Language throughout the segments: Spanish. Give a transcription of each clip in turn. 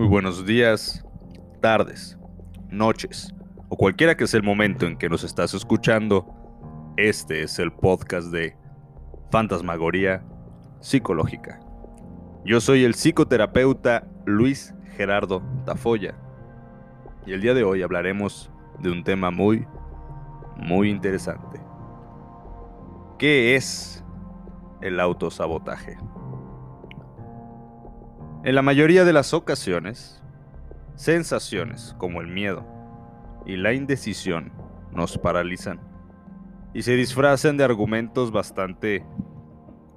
Muy buenos días, tardes, noches o cualquiera que sea el momento en que nos estás escuchando. Este es el podcast de Fantasmagoría Psicológica. Yo soy el psicoterapeuta Luis Gerardo Tafoya y el día de hoy hablaremos de un tema muy, muy interesante. ¿Qué es el autosabotaje? En la mayoría de las ocasiones, sensaciones como el miedo y la indecisión nos paralizan y se disfrazan de argumentos bastante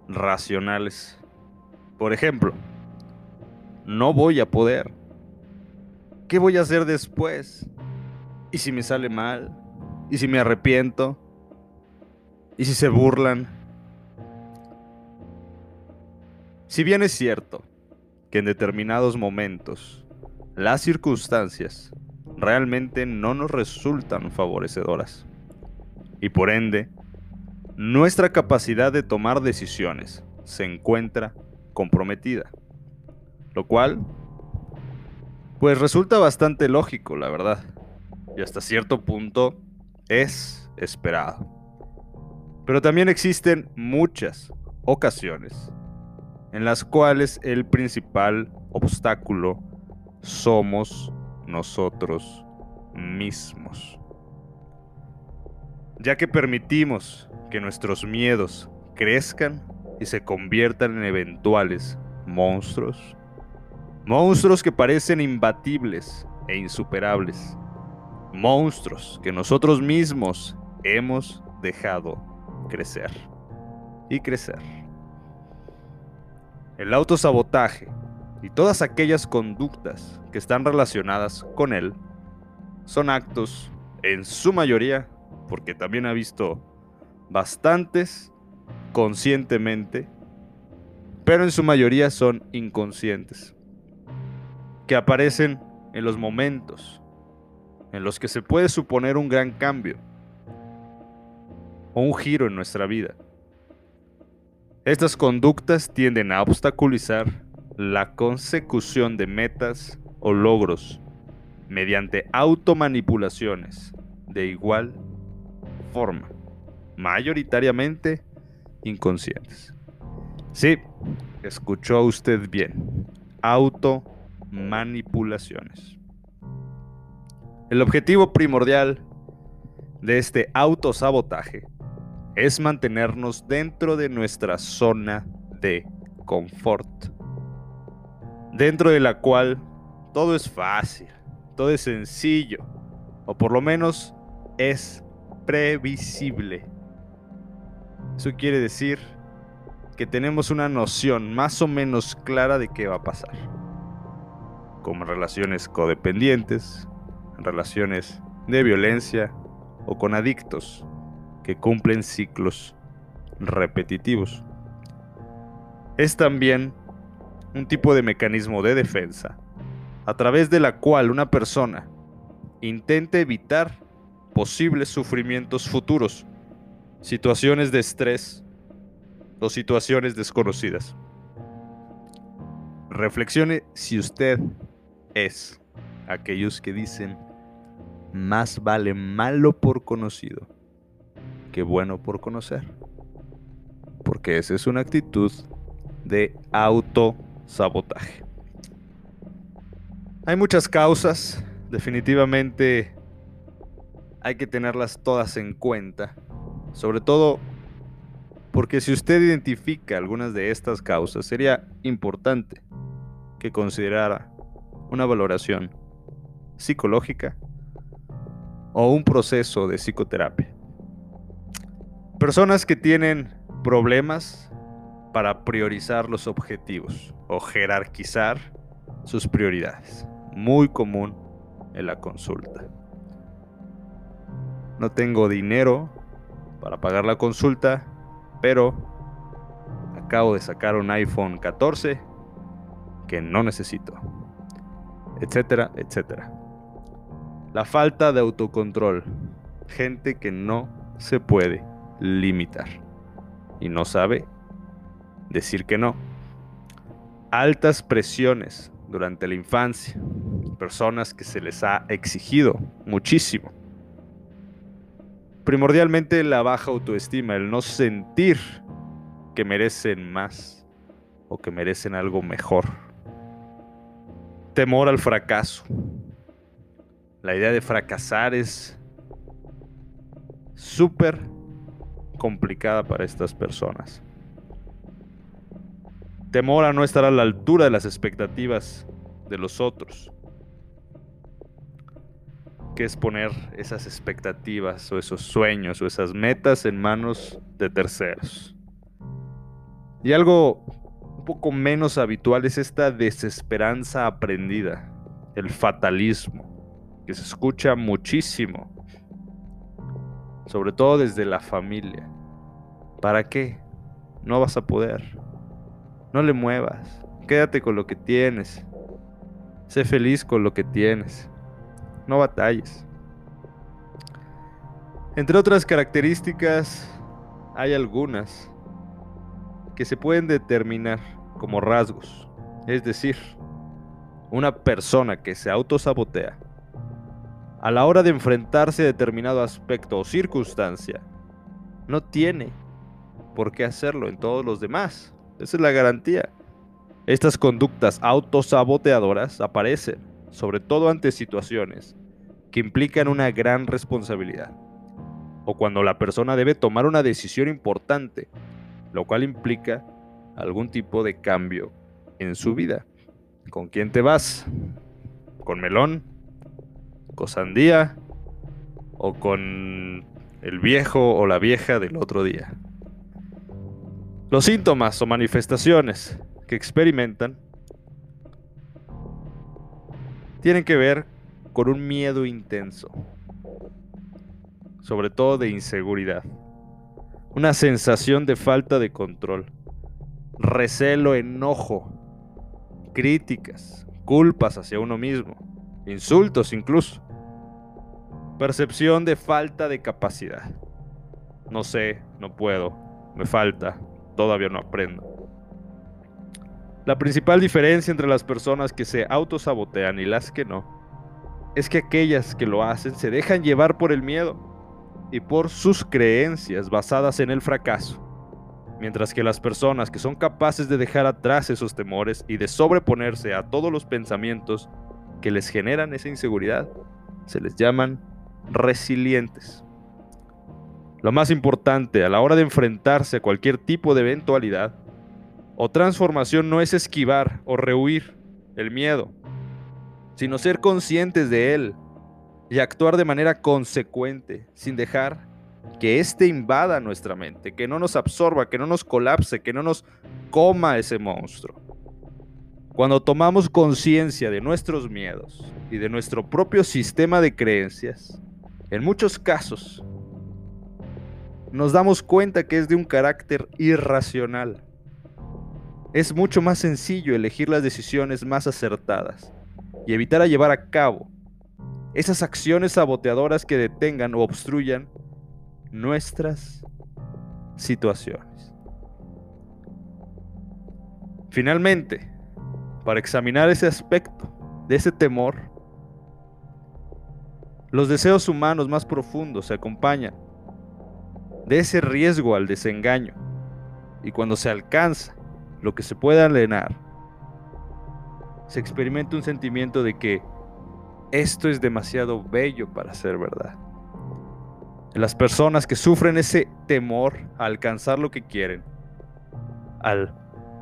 racionales. Por ejemplo, no voy a poder. ¿Qué voy a hacer después? ¿Y si me sale mal? ¿Y si me arrepiento? ¿Y si se burlan? Si bien es cierto que en determinados momentos las circunstancias realmente no nos resultan favorecedoras. Y por ende, nuestra capacidad de tomar decisiones se encuentra comprometida. Lo cual, pues resulta bastante lógico, la verdad. Y hasta cierto punto es esperado. Pero también existen muchas ocasiones en las cuales el principal obstáculo somos nosotros mismos. Ya que permitimos que nuestros miedos crezcan y se conviertan en eventuales monstruos, monstruos que parecen imbatibles e insuperables, monstruos que nosotros mismos hemos dejado crecer y crecer. El autosabotaje y todas aquellas conductas que están relacionadas con él son actos, en su mayoría, porque también ha visto bastantes conscientemente, pero en su mayoría son inconscientes, que aparecen en los momentos en los que se puede suponer un gran cambio o un giro en nuestra vida. Estas conductas tienden a obstaculizar la consecución de metas o logros mediante automanipulaciones de igual forma, mayoritariamente inconscientes. Sí, escuchó usted bien, automanipulaciones. El objetivo primordial de este autosabotaje es mantenernos dentro de nuestra zona de confort, dentro de la cual todo es fácil, todo es sencillo, o por lo menos es previsible. Eso quiere decir que tenemos una noción más o menos clara de qué va a pasar, como relaciones codependientes, relaciones de violencia o con adictos que cumplen ciclos repetitivos. Es también un tipo de mecanismo de defensa a través de la cual una persona intenta evitar posibles sufrimientos futuros, situaciones de estrés o situaciones desconocidas. Reflexione si usted es aquellos que dicen más vale malo por conocido que bueno por conocer. Porque esa es una actitud de autosabotaje. Hay muchas causas, definitivamente hay que tenerlas todas en cuenta, sobre todo porque si usted identifica algunas de estas causas, sería importante que considerara una valoración psicológica o un proceso de psicoterapia. Personas que tienen problemas para priorizar los objetivos o jerarquizar sus prioridades. Muy común en la consulta. No tengo dinero para pagar la consulta, pero acabo de sacar un iPhone 14 que no necesito. Etcétera, etcétera. La falta de autocontrol. Gente que no se puede limitar y no sabe decir que no. Altas presiones durante la infancia, personas que se les ha exigido muchísimo. Primordialmente la baja autoestima, el no sentir que merecen más o que merecen algo mejor. Temor al fracaso. La idea de fracasar es súper complicada para estas personas. Temor a no estar a la altura de las expectativas de los otros. Que es poner esas expectativas o esos sueños o esas metas en manos de terceros. Y algo un poco menos habitual es esta desesperanza aprendida, el fatalismo, que se escucha muchísimo, sobre todo desde la familia. ¿Para qué? No vas a poder. No le muevas. Quédate con lo que tienes. Sé feliz con lo que tienes. No batalles. Entre otras características, hay algunas que se pueden determinar como rasgos. Es decir, una persona que se autosabotea a la hora de enfrentarse a determinado aspecto o circunstancia, no tiene por qué hacerlo en todos los demás. Esa es la garantía. Estas conductas autosaboteadoras aparecen, sobre todo ante situaciones que implican una gran responsabilidad, o cuando la persona debe tomar una decisión importante, lo cual implica algún tipo de cambio en su vida. ¿Con quién te vas? ¿Con melón? ¿Con sandía? ¿O con el viejo o la vieja del otro día? Los síntomas o manifestaciones que experimentan tienen que ver con un miedo intenso, sobre todo de inseguridad, una sensación de falta de control, recelo, enojo, críticas, culpas hacia uno mismo, insultos incluso, percepción de falta de capacidad. No sé, no puedo, me falta, todavía no aprendo. La principal diferencia entre las personas que se autosabotean y las que no es que aquellas que lo hacen se dejan llevar por el miedo y por sus creencias basadas en el fracaso, mientras que las personas que son capaces de dejar atrás esos temores y de sobreponerse a todos los pensamientos que les generan esa inseguridad, se les llaman resilientes. Lo más importante a la hora de enfrentarse a cualquier tipo de eventualidad o transformación no es esquivar o rehuir el miedo, sino ser conscientes de él y actuar de manera consecuente, sin dejar que éste invada nuestra mente, que no nos absorba, que no nos colapse, que no nos coma ese monstruo. Cuando tomamos conciencia de nuestros miedos y de nuestro propio sistema de creencias, en muchos casos nos damos cuenta que es de un carácter irracional. Es mucho más sencillo elegir las decisiones más acertadas y evitar llevar a cabo esas acciones saboteadoras que detengan o obstruyan nuestras situaciones. Finalmente, para examinar ese aspecto de ese temor, los deseos humanos más profundos se acompañan de ese riesgo al desengaño. Y cuando se alcanza lo que se puede alenar, se experimenta un sentimiento de que esto es demasiado bello para ser verdad. Las personas que sufren ese temor a alcanzar lo que quieren, al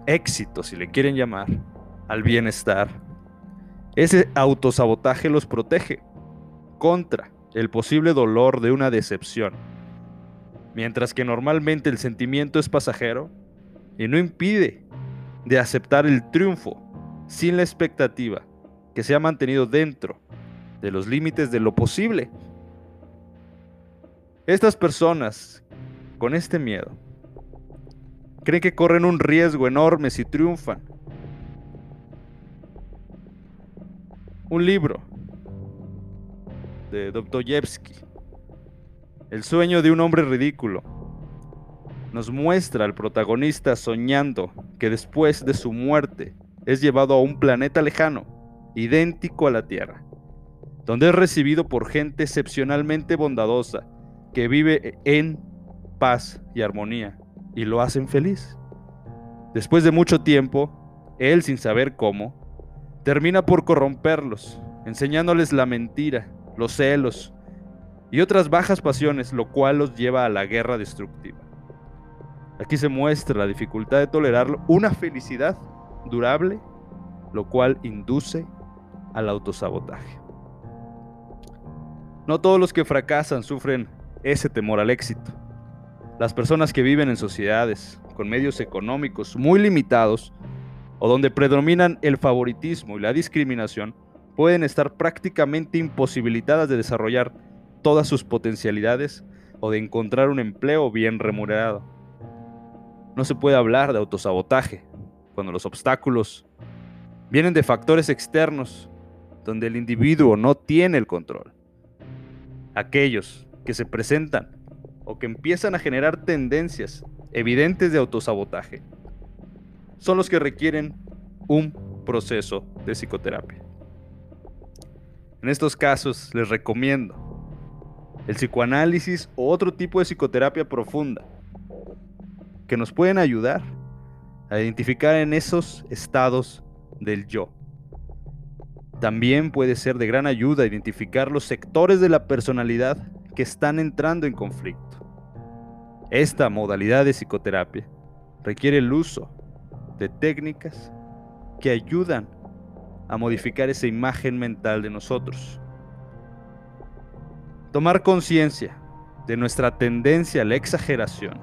éxito, si le quieren llamar, al bienestar, ese autosabotaje los protege contra el posible dolor de una decepción mientras que normalmente el sentimiento es pasajero y no impide de aceptar el triunfo sin la expectativa que se ha mantenido dentro de los límites de lo posible. Estas personas con este miedo creen que corren un riesgo enorme si triunfan. Un libro de Dostoyevsky el sueño de un hombre ridículo. Nos muestra al protagonista soñando que después de su muerte es llevado a un planeta lejano, idéntico a la Tierra, donde es recibido por gente excepcionalmente bondadosa, que vive en paz y armonía, y lo hacen feliz. Después de mucho tiempo, él, sin saber cómo, termina por corromperlos, enseñándoles la mentira, los celos y otras bajas pasiones, lo cual los lleva a la guerra destructiva. Aquí se muestra la dificultad de tolerar una felicidad durable, lo cual induce al autosabotaje. No todos los que fracasan sufren ese temor al éxito. Las personas que viven en sociedades con medios económicos muy limitados o donde predominan el favoritismo y la discriminación pueden estar prácticamente imposibilitadas de desarrollar todas sus potencialidades o de encontrar un empleo bien remunerado. No se puede hablar de autosabotaje cuando los obstáculos vienen de factores externos donde el individuo no tiene el control. Aquellos que se presentan o que empiezan a generar tendencias evidentes de autosabotaje son los que requieren un proceso de psicoterapia. En estos casos les recomiendo el psicoanálisis o otro tipo de psicoterapia profunda que nos pueden ayudar a identificar en esos estados del yo. También puede ser de gran ayuda identificar los sectores de la personalidad que están entrando en conflicto. Esta modalidad de psicoterapia requiere el uso de técnicas que ayudan a modificar esa imagen mental de nosotros. Tomar conciencia de nuestra tendencia a la exageración,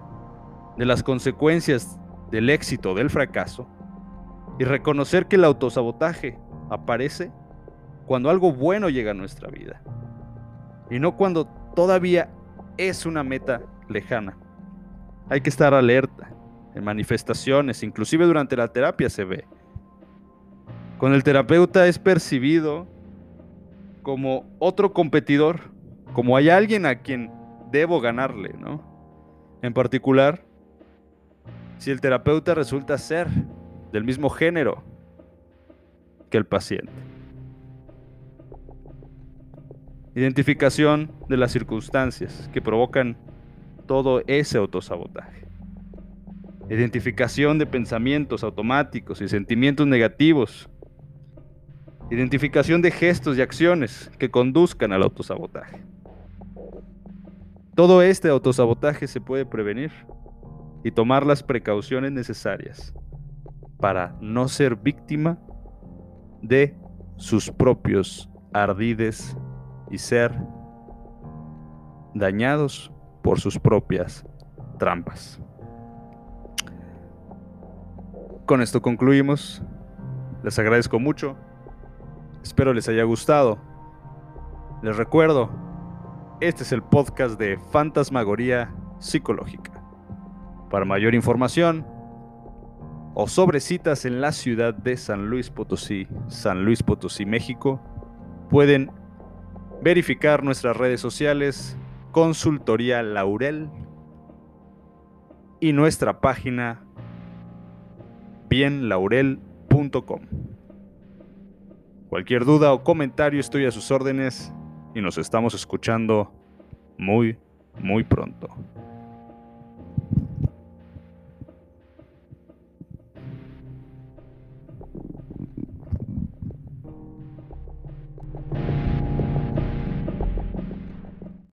de las consecuencias del éxito o del fracaso, y reconocer que el autosabotaje aparece cuando algo bueno llega a nuestra vida, y no cuando todavía es una meta lejana. Hay que estar alerta en manifestaciones, inclusive durante la terapia se ve. Con el terapeuta es percibido como otro competidor, como hay alguien a quien debo ganarle, ¿no? En particular, si el terapeuta resulta ser del mismo género que el paciente. Identificación de las circunstancias que provocan todo ese autosabotaje. Identificación de pensamientos automáticos y sentimientos negativos. Identificación de gestos y acciones que conduzcan al autosabotaje. Todo este autosabotaje se puede prevenir y tomar las precauciones necesarias para no ser víctima de sus propios ardides y ser dañados por sus propias trampas. Con esto concluimos. Les agradezco mucho. Espero les haya gustado. Les recuerdo, este es el podcast de Fantasmagoría Psicológica. Para mayor información o sobre citas en la ciudad de San Luis Potosí, San Luis Potosí, México, pueden verificar nuestras redes sociales, Consultoría Laurel y nuestra página bienlaurel.com. Cualquier duda o comentario estoy a sus órdenes y nos estamos escuchando muy, muy pronto.